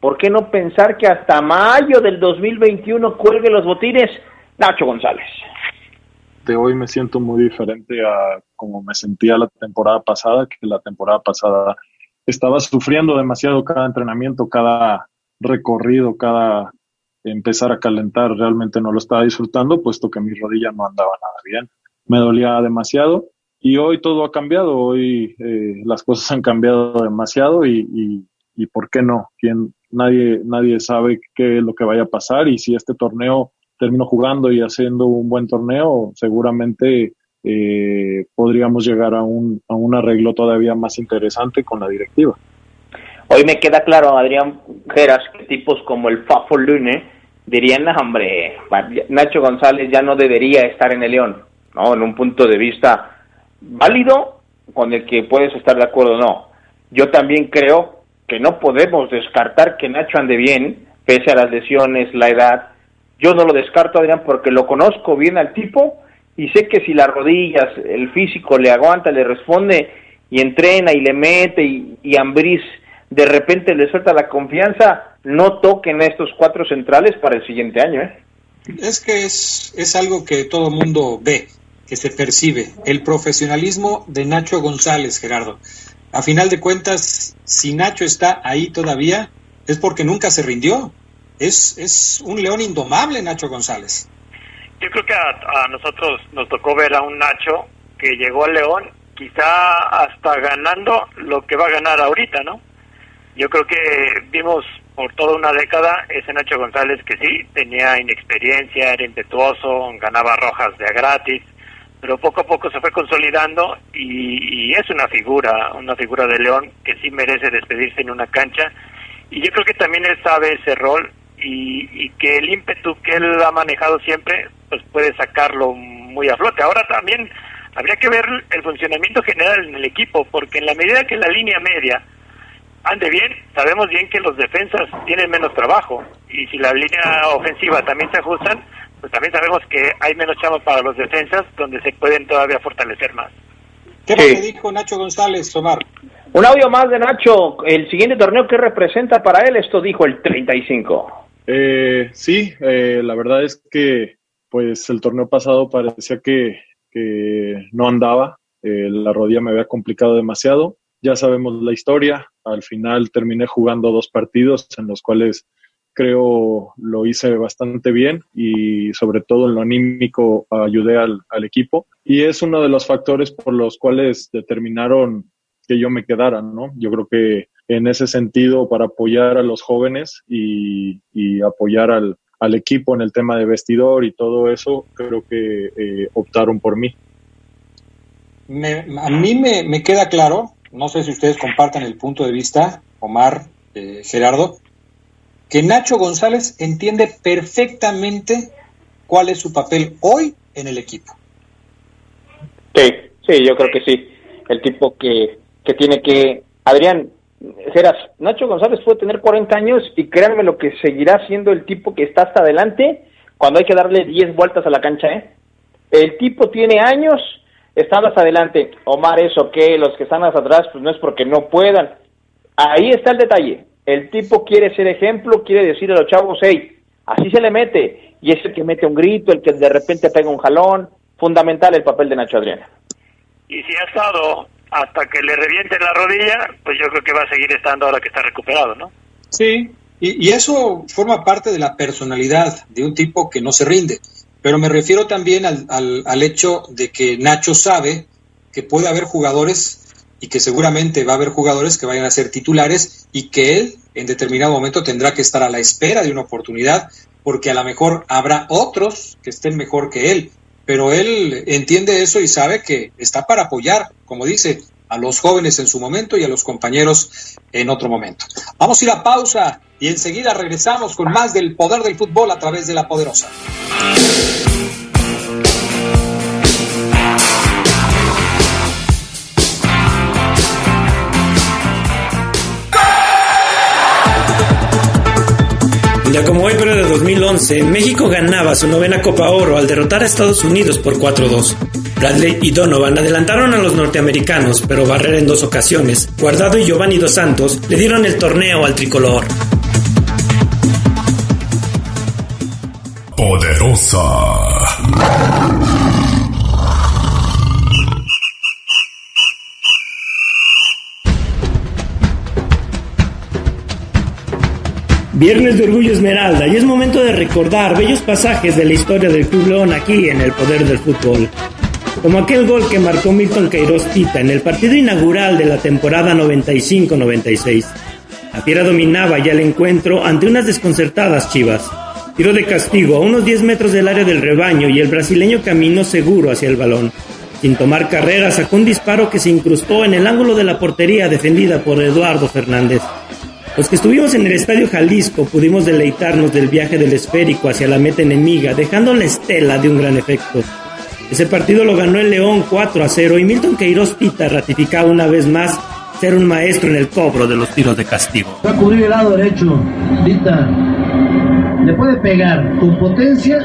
¿por qué no pensar que hasta mayo del 2021 cuelgue los botines Nacho González? de hoy me siento muy diferente a como me sentía la temporada pasada, que la temporada pasada estaba sufriendo demasiado cada entrenamiento, cada recorrido, cada empezar a calentar, realmente no lo estaba disfrutando, puesto que mi rodilla no andaba nada bien. Me dolía demasiado y hoy todo ha cambiado, hoy eh, las cosas han cambiado demasiado y, y, y ¿por qué no? ¿Quién, nadie, nadie sabe qué es lo que vaya a pasar y si este torneo termino jugando y haciendo un buen torneo, seguramente eh, podríamos llegar a un, a un arreglo todavía más interesante con la directiva. Hoy me queda claro, Adrián Geras, que tipos como el Fafo Lune dirían, "No, hombre, Nacho González ya no debería estar en el León, ¿no? En un punto de vista válido con el que puedes estar de acuerdo o no. Yo también creo que no podemos descartar que Nacho ande bien, pese a las lesiones, la edad. Yo no lo descarto, Adrián, porque lo conozco bien al tipo y sé que si las rodillas, el físico le aguanta, le responde y entrena y le mete y, y de repente le suelta la confianza, no toquen a estos cuatro centrales para el siguiente año. ¿eh? Es que es, es algo que todo el mundo ve, que se percibe. El profesionalismo de Nacho González, Gerardo. A final de cuentas, si Nacho está ahí todavía, es porque nunca se rindió. Es, es un león indomable, Nacho González. Yo creo que a, a nosotros nos tocó ver a un Nacho que llegó al León, quizá hasta ganando lo que va a ganar ahorita, ¿no? Yo creo que vimos por toda una década ese Nacho González que sí, tenía inexperiencia, era impetuoso, ganaba rojas de a gratis, pero poco a poco se fue consolidando y, y es una figura, una figura de León que sí merece despedirse en una cancha. Y yo creo que también él sabe ese rol y, que el ímpetu que él ha manejado siempre, pues puede sacarlo muy a flote. Ahora también habría que ver el funcionamiento general en el equipo, porque en la medida que la línea media ande bien, sabemos bien que los defensas tienen menos trabajo y si la línea ofensiva también se ajustan, pues también sabemos que hay menos chamos para los defensas donde se pueden todavía fortalecer más. ¿Qué Sí. más le dijo Nacho González, Omar? Un audio más de Nacho, el siguiente torneo que representa para él, esto dijo el 35. Eh, sí, eh, la verdad es que pues el torneo pasado parecía que, que no andaba, eh, la rodilla me había complicado demasiado, ya sabemos la historia, al final terminé jugando dos partidos en los cuales creo lo hice bastante bien y sobre todo en lo anímico ayudé al, al equipo y es uno de los factores por los cuales determinaron que yo me quedara, ¿no? Yo creo que en ese sentido para apoyar a los jóvenes y, y apoyar al, al, equipo en el tema de vestidor y todo eso, creo que eh, optaron por mí. Me, a mí me, me, queda claro, no sé si ustedes compartan el punto de vista, Omar, eh, Gerardo, que Nacho González entiende perfectamente cuál es su papel hoy en el equipo. Sí, sí, yo creo que sí. El tipo que, que tiene que... Adrián, Geras, Nacho González puede tener 40 años y créanme lo que seguirá siendo el tipo que está hasta adelante cuando hay que darle 10 vueltas a la cancha, ¿eh? El tipo tiene años estando hasta adelante. Omar, eso que los que están hasta atrás, pues no es porque no puedan. Ahí está el detalle. El tipo quiere ser ejemplo, quiere decir a los chavos, hey, así se le mete. Y es el que mete un grito, el que de repente pega un jalón. Fundamental el papel de Nacho Adriana. Y si ha estado hasta que le reviente la rodilla, pues yo creo que va a seguir estando ahora que está recuperado, ¿no? Sí, y, y eso forma parte de la personalidad de un tipo que no se rinde. Pero me refiero también al, al, al hecho de que Nacho sabe que puede haber jugadores y que seguramente va a haber jugadores que vayan a ser titulares y que él en determinado momento tendrá que estar a la espera de una oportunidad porque a lo mejor habrá otros que estén mejor que él, pero él entiende eso y sabe que está para apoyar, como dice, a los jóvenes en su momento y a los compañeros en otro momento. Vamos a ir a pausa y enseguida regresamos con más del poder del fútbol a través de la poderosa. Ya como hoy, pero de 2011, México ganaba su novena Copa Oro al derrotar a Estados Unidos por 4-2. Bradley y Donovan adelantaron a los norteamericanos, pero Barrera en dos ocasiones. Guardado y Giovanni Dos Santos le dieron el torneo al tricolor. Poderosa. Viernes de Orgullo Esmeralda y es momento de recordar bellos pasajes de la historia del Club León aquí en el poder del fútbol. Como aquel gol que marcó Milton Queiroz Tita en el partido inaugural de la temporada 95-96. La Fiera dominaba ya el encuentro ante unas desconcertadas chivas. Tiro de castigo a unos 10 metros del área del rebaño y el brasileño caminó seguro hacia el balón. Sin tomar carrera sacó un disparo que se incrustó en el ángulo de la portería defendida por Eduardo Fernández. Los que estuvimos en el Estadio Jalisco pudimos deleitarnos del viaje del esférico hacia la meta enemiga, dejando la estela de un gran efecto. Ese partido lo ganó el León 4 a 0 y Milton Queiroz Tita ratificaba una vez más ser un maestro en el cobro de los tiros de castigo. Va a lado derecho, Tita. Le puede pegar con potencia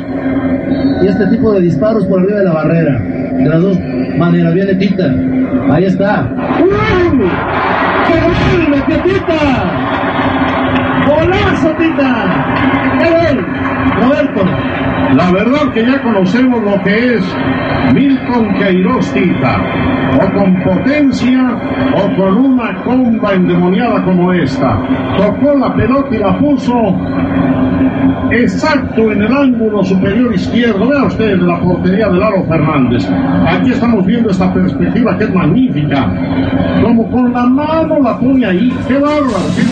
y este tipo de disparos por arriba de la barrera. De las dos maneras, viene Tita. Ahí está. ¡Uy! ¡Qué gol, Tita! ¡Golazo, Tita! ¡Qué gol! Roberto. La verdad que ya conocemos lo que es Milton Queiroz Tita, o con potencia o con una comba endemoniada como esta. Tocó la pelota y la puso exacto en el ángulo superior izquierdo. Vea usted la portería de Lalo Fernández. Aquí estamos viendo esta perspectiva que es magnífica. Como con la mano la pone ahí. ¡Qué bárbaro! ¡Qué!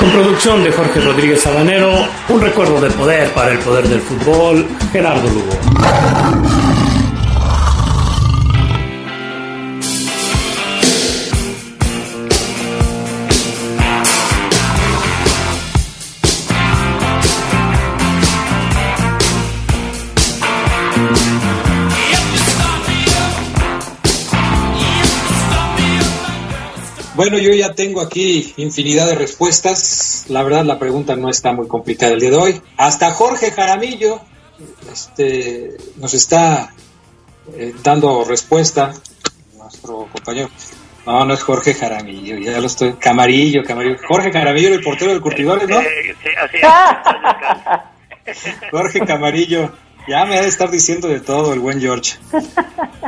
Con producción de Jorge Rodríguez Sabanero, un recuerdo de poder para el poder del fútbol, Gerardo Lugo. Bueno, yo ya tengo aquí infinidad de respuestas. La verdad, la pregunta no está muy complicada el día de hoy. Hasta Jorge Jaramillo este, nos está eh, dando respuesta, nuestro compañero. No, no es Jorge Jaramillo, ya lo estoy. Camarillo, Camarillo. Jorge Jaramillo, el portero del Curtidores, ¿no? Sí, así es. Jorge Camarillo. Ya me ha de estar diciendo de todo el buen George.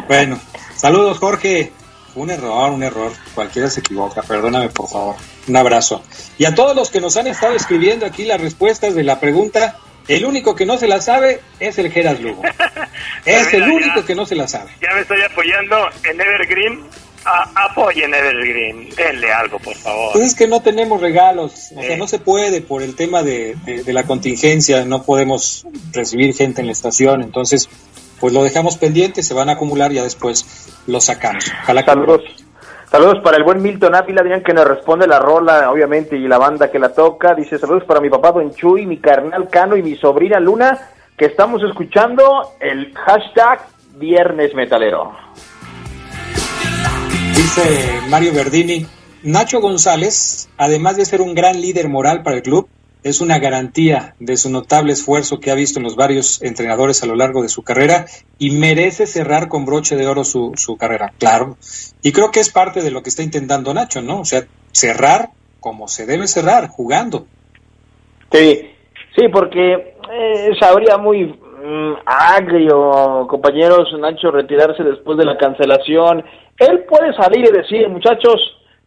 Bueno, saludos, Jorge. Un error, un error. Cualquiera se equivoca. Perdóname, por favor. Un abrazo. Y a todos los que nos han estado escribiendo aquí las respuestas de la pregunta, el único que no se la sabe es el Geras Lugo. Es el único que no se la sabe. Ya me estoy apoyando en Evergreen. A, apoyen Evergreen. Denle algo, por favor. Pues es que no tenemos regalos. O sea, no se puede por el tema de, de, de la contingencia. No podemos recibir gente en la estación. Entonces, pues lo dejamos pendiente, se van a acumular y ya después lo sacamos. Ojalá que- Saludos. Saludos para el buen Milton Ávila, Adrián, que nos responde la rola, obviamente, y la banda que la toca. Dice, saludos para mi papá Don Chuy, mi carnal Cano y mi sobrina Luna, que estamos escuchando el hashtag Viernes Metalero. Dice Mario Verdini, Nacho González, además de ser un gran líder moral para el club, es una garantía de su notable esfuerzo que ha visto en los varios entrenadores a lo largo de su carrera y merece cerrar con broche de oro su, su carrera, claro. Y creo que es parte de lo que está intentando Nacho, ¿no? O sea, cerrar como se debe cerrar, jugando. Sí, sí, porque eh, sabría muy mm, agrio, compañeros, Nacho, retirarse después de la cancelación. Él puede salir y decir, muchachos,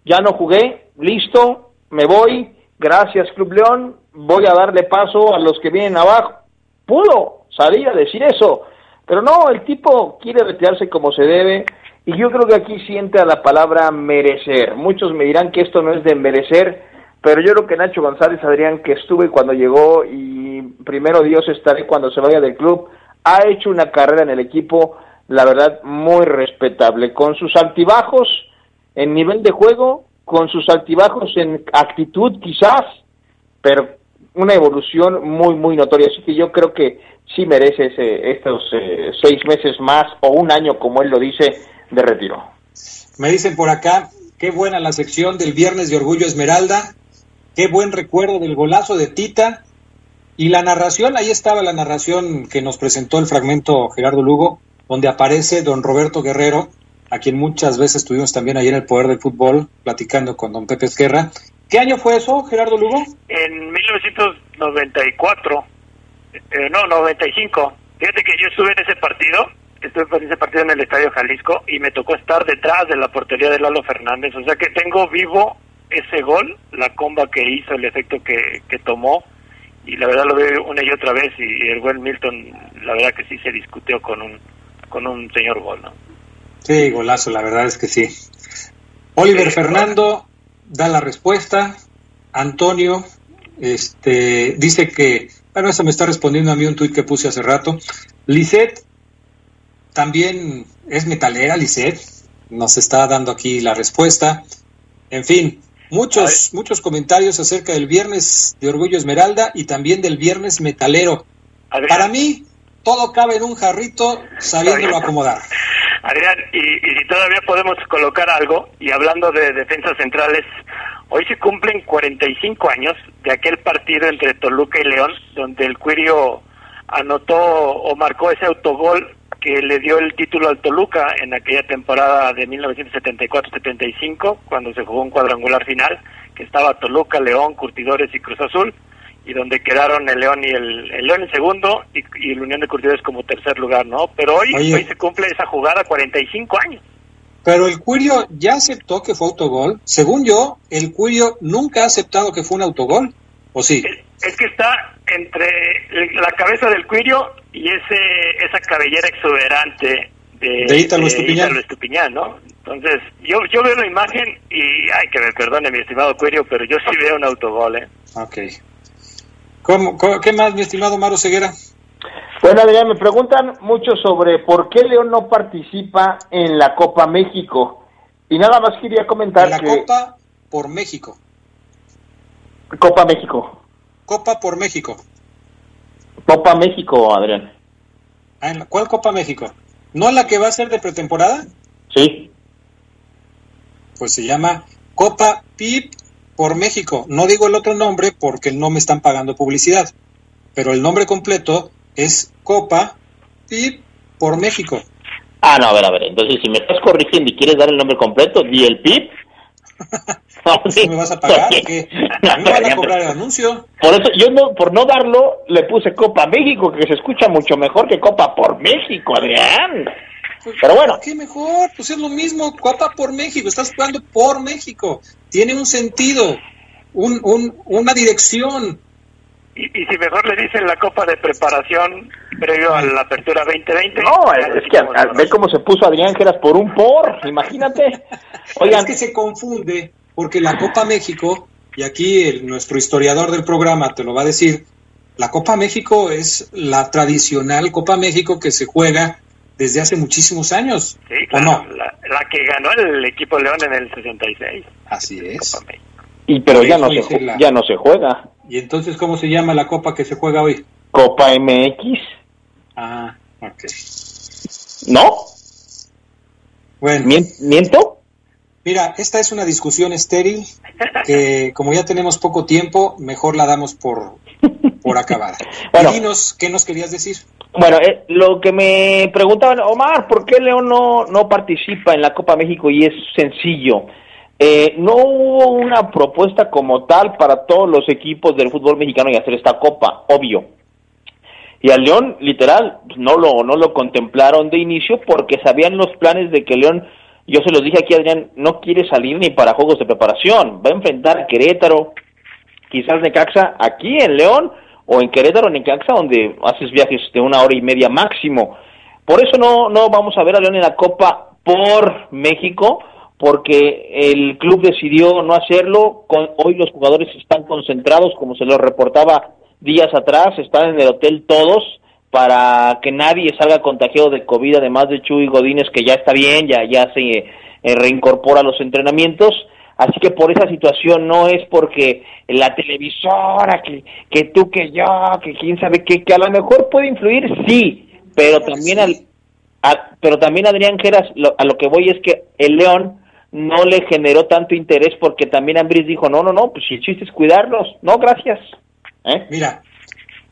ya no jugué, listo, me voy, gracias Club León, voy a darle paso a los que vienen abajo. Pudo salir a decir eso, pero no, el tipo quiere retirarse como se debe Y yo creo que aquí siente a la palabra merecer. Muchos me dirán que esto no es de merecer, pero yo creo que Nacho González, Adrián, que estuve cuando llegó y primero Dios estaré cuando se vaya del club, ha hecho una carrera en el equipo, la verdad, muy respetable, con sus altibajos en nivel de juego, con sus altibajos en actitud quizás, pero una evolución muy, muy notoria. Así que yo creo que sí merece ese, estos eh, seis meses más o un año, como él lo dice, de retiro. Me dicen por acá, qué buena la sección del Viernes de Orgullo Esmeralda, qué buen recuerdo del golazo de Tita. Y la narración, ahí estaba la narración que nos presentó el fragmento Gerardo Lugo, donde aparece don Roberto Guerrero, a quien muchas veces estuvimos también ahí en el Poder del Fútbol, platicando con don Pepe Esquerra. ¿Qué año fue eso, Gerardo Lugo? En 1994, eh, no, 95. Fíjate que yo estuve en ese partido, estuve en ese partido en el Estadio Jalisco y me tocó estar detrás de la portería de Lalo Fernández. O sea que tengo vivo ese gol, la comba que hizo, el efecto que, que tomó. Y la verdad lo veo una y otra vez y el buen Milton, la verdad que sí se discutió con un, con un señor gol, ¿no? Sí, golazo, la verdad es que sí. Oliver Fernando da la respuesta. Antonio este, dice que, bueno, eso me está respondiendo a mí un tuit que puse hace rato. Lisette también es metalera, Lisette. Nos está dando aquí la respuesta. En fin, muchos, muchos comentarios acerca del viernes de Orgullo Esmeralda y también del viernes metalero. Para mí, todo cabe en un jarrito sabiéndolo acomodar. Adrián, y, y, si todavía podemos colocar algo, y hablando de defensas centrales, hoy se cumplen 45 años de aquel partido entre Toluca y León, donde el Cuirio anotó o marcó ese autogol que le dio el título al Toluca en aquella temporada de 1974-75, cuando se jugó un cuadrangular final, que estaba Toluca, León, Curtidores y Cruz Azul y donde quedaron el León y el, el León en segundo y, y, el Unión de Curtidores como tercer lugar, ¿no? Pero hoy, hoy se cumple esa jugada 45 años. Pero el Curio ya aceptó que fue autogol. Según yo, el Curio nunca ha aceptado que fue un autogol, ¿o sí? Es, es que está entre la cabeza del Curio y ese esa cabellera exuberante de, de Ítalo Estupiñán. Estupiñán, ¿no? Entonces, yo, yo veo la imagen y, ay, que me perdone mi estimado Curio, pero yo sí veo un autogol, ¿eh? Ok. ¿Cómo, cómo, qué más, mi estimado Maro Ceguera? Bueno, Adrián, me preguntan mucho sobre por qué León no participa en la Copa México. Y nada más quería comentar en la que... Copa por México. Copa México. Copa por México. Copa México, Adrián. Ah, ¿en la, ¿Cuál Copa México? ¿No la que va a ser de pretemporada? Sí. Pues se llama Copa PIP por México. No digo el otro nombre porque no me están pagando publicidad, pero el nombre completo es Copa PIP por México. Ah, no, a ver, a ver. Entonces, si me estás corrigiendo y quieres dar el nombre completo, di el PIP. ¿Me vas a pagar? ¿Qué? ¿A mí me van a cobrar el anuncio? Por eso, yo no, por no darlo, le puse Copa México, que se escucha mucho mejor que Copa por México, Adrián. Pues, Pero bueno. ¿Qué mejor? Pues es lo mismo, Copa por México, estás jugando por México. Tiene un sentido, un, un, una dirección. Y, y, si mejor le dicen la Copa de Preparación previo a la Apertura 2020. No, es, es que a, a, ve cómo se puso Adrián Geras por un por, imagínate. Oigan. Es que se confunde, porque la Copa México, y aquí el, nuestro historiador del programa te lo va a decir, la Copa México es la tradicional Copa México que se juega desde hace muchísimos años. Sí, claro, no? la, la, que ganó el equipo León en el 66. Así es. Y pero ya no, se, la... ya no se juega. ¿Y entonces cómo se llama la copa que se juega hoy? Copa MX. Ah, ok. ¿No? Bueno. ¿Miento? Mira, esta es una discusión estéril que como ya tenemos poco tiempo, mejor la damos por, por acabada. bueno, dinos, ¿qué nos querías decir? Bueno, eh, lo que me preguntaban, Omar, ¿por qué León no, no participa en la Copa México? Y es sencillo. Eh, no hubo una propuesta como tal para todos los equipos del fútbol mexicano y hacer esta copa, obvio. Y al León, literal, no lo, no lo contemplaron de inicio porque sabían los planes de que León, yo se los dije aquí, Adrián, no quiere salir ni para juegos de preparación. Va a enfrentar a Querétaro, quizás Necaxa aquí en León o en Querétaro, Necaxa, donde haces viajes de una hora y media máximo. Por eso no, no vamos a ver a León en la Copa por México, porque el club decidió no hacerlo. hoy los jugadores están concentrados, como se lo reportaba días atrás, están en el hotel todos para que nadie salga contagiado de COVID, además de Chuy Godínez, que ya está bien, ya, ya se eh, reincorpora a los entrenamientos. Así que por esa situación no es porque la televisora, que, que tú, que yo, que quién sabe qué, que a lo mejor puede influir, sí, pero también al, pero también Adrián Geras, a lo que voy es que el León no le generó tanto interés porque también Ambris dijo, no, no, no, pues si el chiste es cuidarlos, no, gracias. ¿Eh? Mira,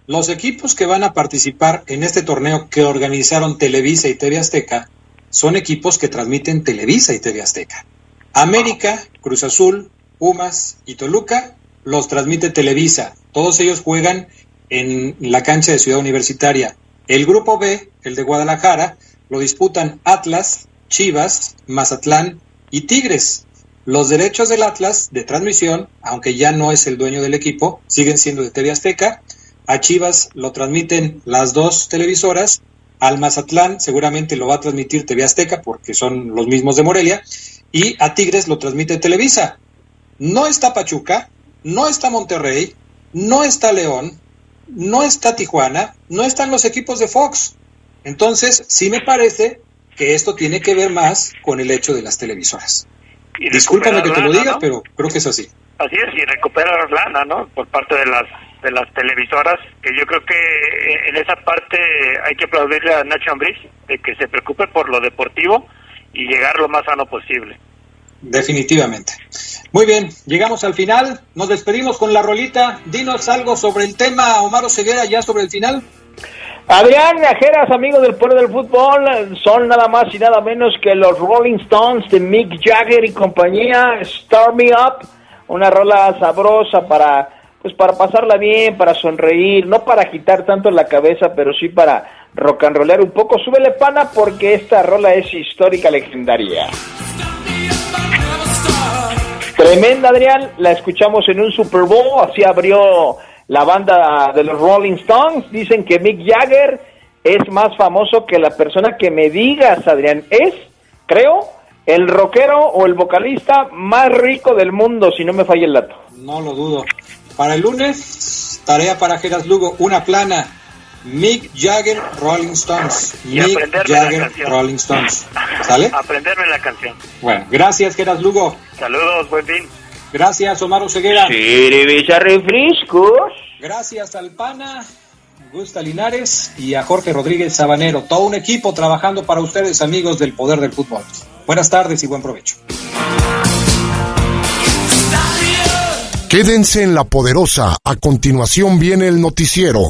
los equipos que van a participar en este torneo que organizaron Televisa y TV Azteca son equipos que transmiten Televisa y TV Azteca. América, Cruz Azul, Pumas y Toluca los transmite Televisa. Todos ellos juegan en la cancha de Ciudad Universitaria. El grupo B, el de Guadalajara, lo disputan Atlas, Chivas, Mazatlán y Tigres. Los derechos del Atlas de transmisión, aunque ya no es el dueño del equipo, siguen siendo de TV Azteca a Chivas lo transmiten las dos televisoras, al Mazatlán seguramente lo va a transmitir TV Azteca porque son los mismos de Morelia, y a Tigres lo transmite Televisa. No está Pachuca, no está Monterrey, no está León, no está Tijuana, no están los equipos de Fox. Entonces, sí me parece que esto tiene que ver más con el hecho de las televisoras. Discúlpame que te lo diga, pero creo que es así. Así es, y recuperar lana, ¿no? Por parte de las de las televisoras, que yo creo que en esa parte hay que aplaudirle a Nacho Ambriz, de que se preocupe por lo deportivo y llegar lo más sano posible. Definitivamente. Muy bien, llegamos al final, nos despedimos con la rolita, dinos algo sobre el tema, Omar Ceguera, ya sobre el final. Adrián Viajeras, amigos del Pueblo del Fútbol, son nada más y nada menos que los Rolling Stones de Mick Jagger y compañía, Start Me Up, una rola sabrosa para pues para pasarla bien, para sonreír, no para quitar tanto la cabeza, pero sí para rock and rollar un poco. Súbele pana porque esta rola es histórica, legendaria. Tremenda, Adrián, la escuchamos en un Super Bowl, así abrió la banda de los Rolling Stones. Dicen que Mick Jagger es más famoso que la persona que me digas, Adrián. Es, creo, el rockero o el vocalista más rico del mundo, si no me falla el dato. No lo dudo. Para el lunes, tarea para Geras Lugo, una plana. Mick Jagger, Rolling Stones. Mick Jagger, Rolling Stones. ¿Sale? Aprenderme la canción. Bueno, gracias, Geras Lugo. Saludos, buen fin. Gracias, Omar Ceguera. refrescos. Gracias al PANA, Gusta Linares y a Jorge Rodríguez Sabanero. Todo un equipo trabajando para ustedes, amigos del Poder del Fútbol. Buenas tardes y buen provecho. Quédense en la poderosa. A continuación viene el noticiero.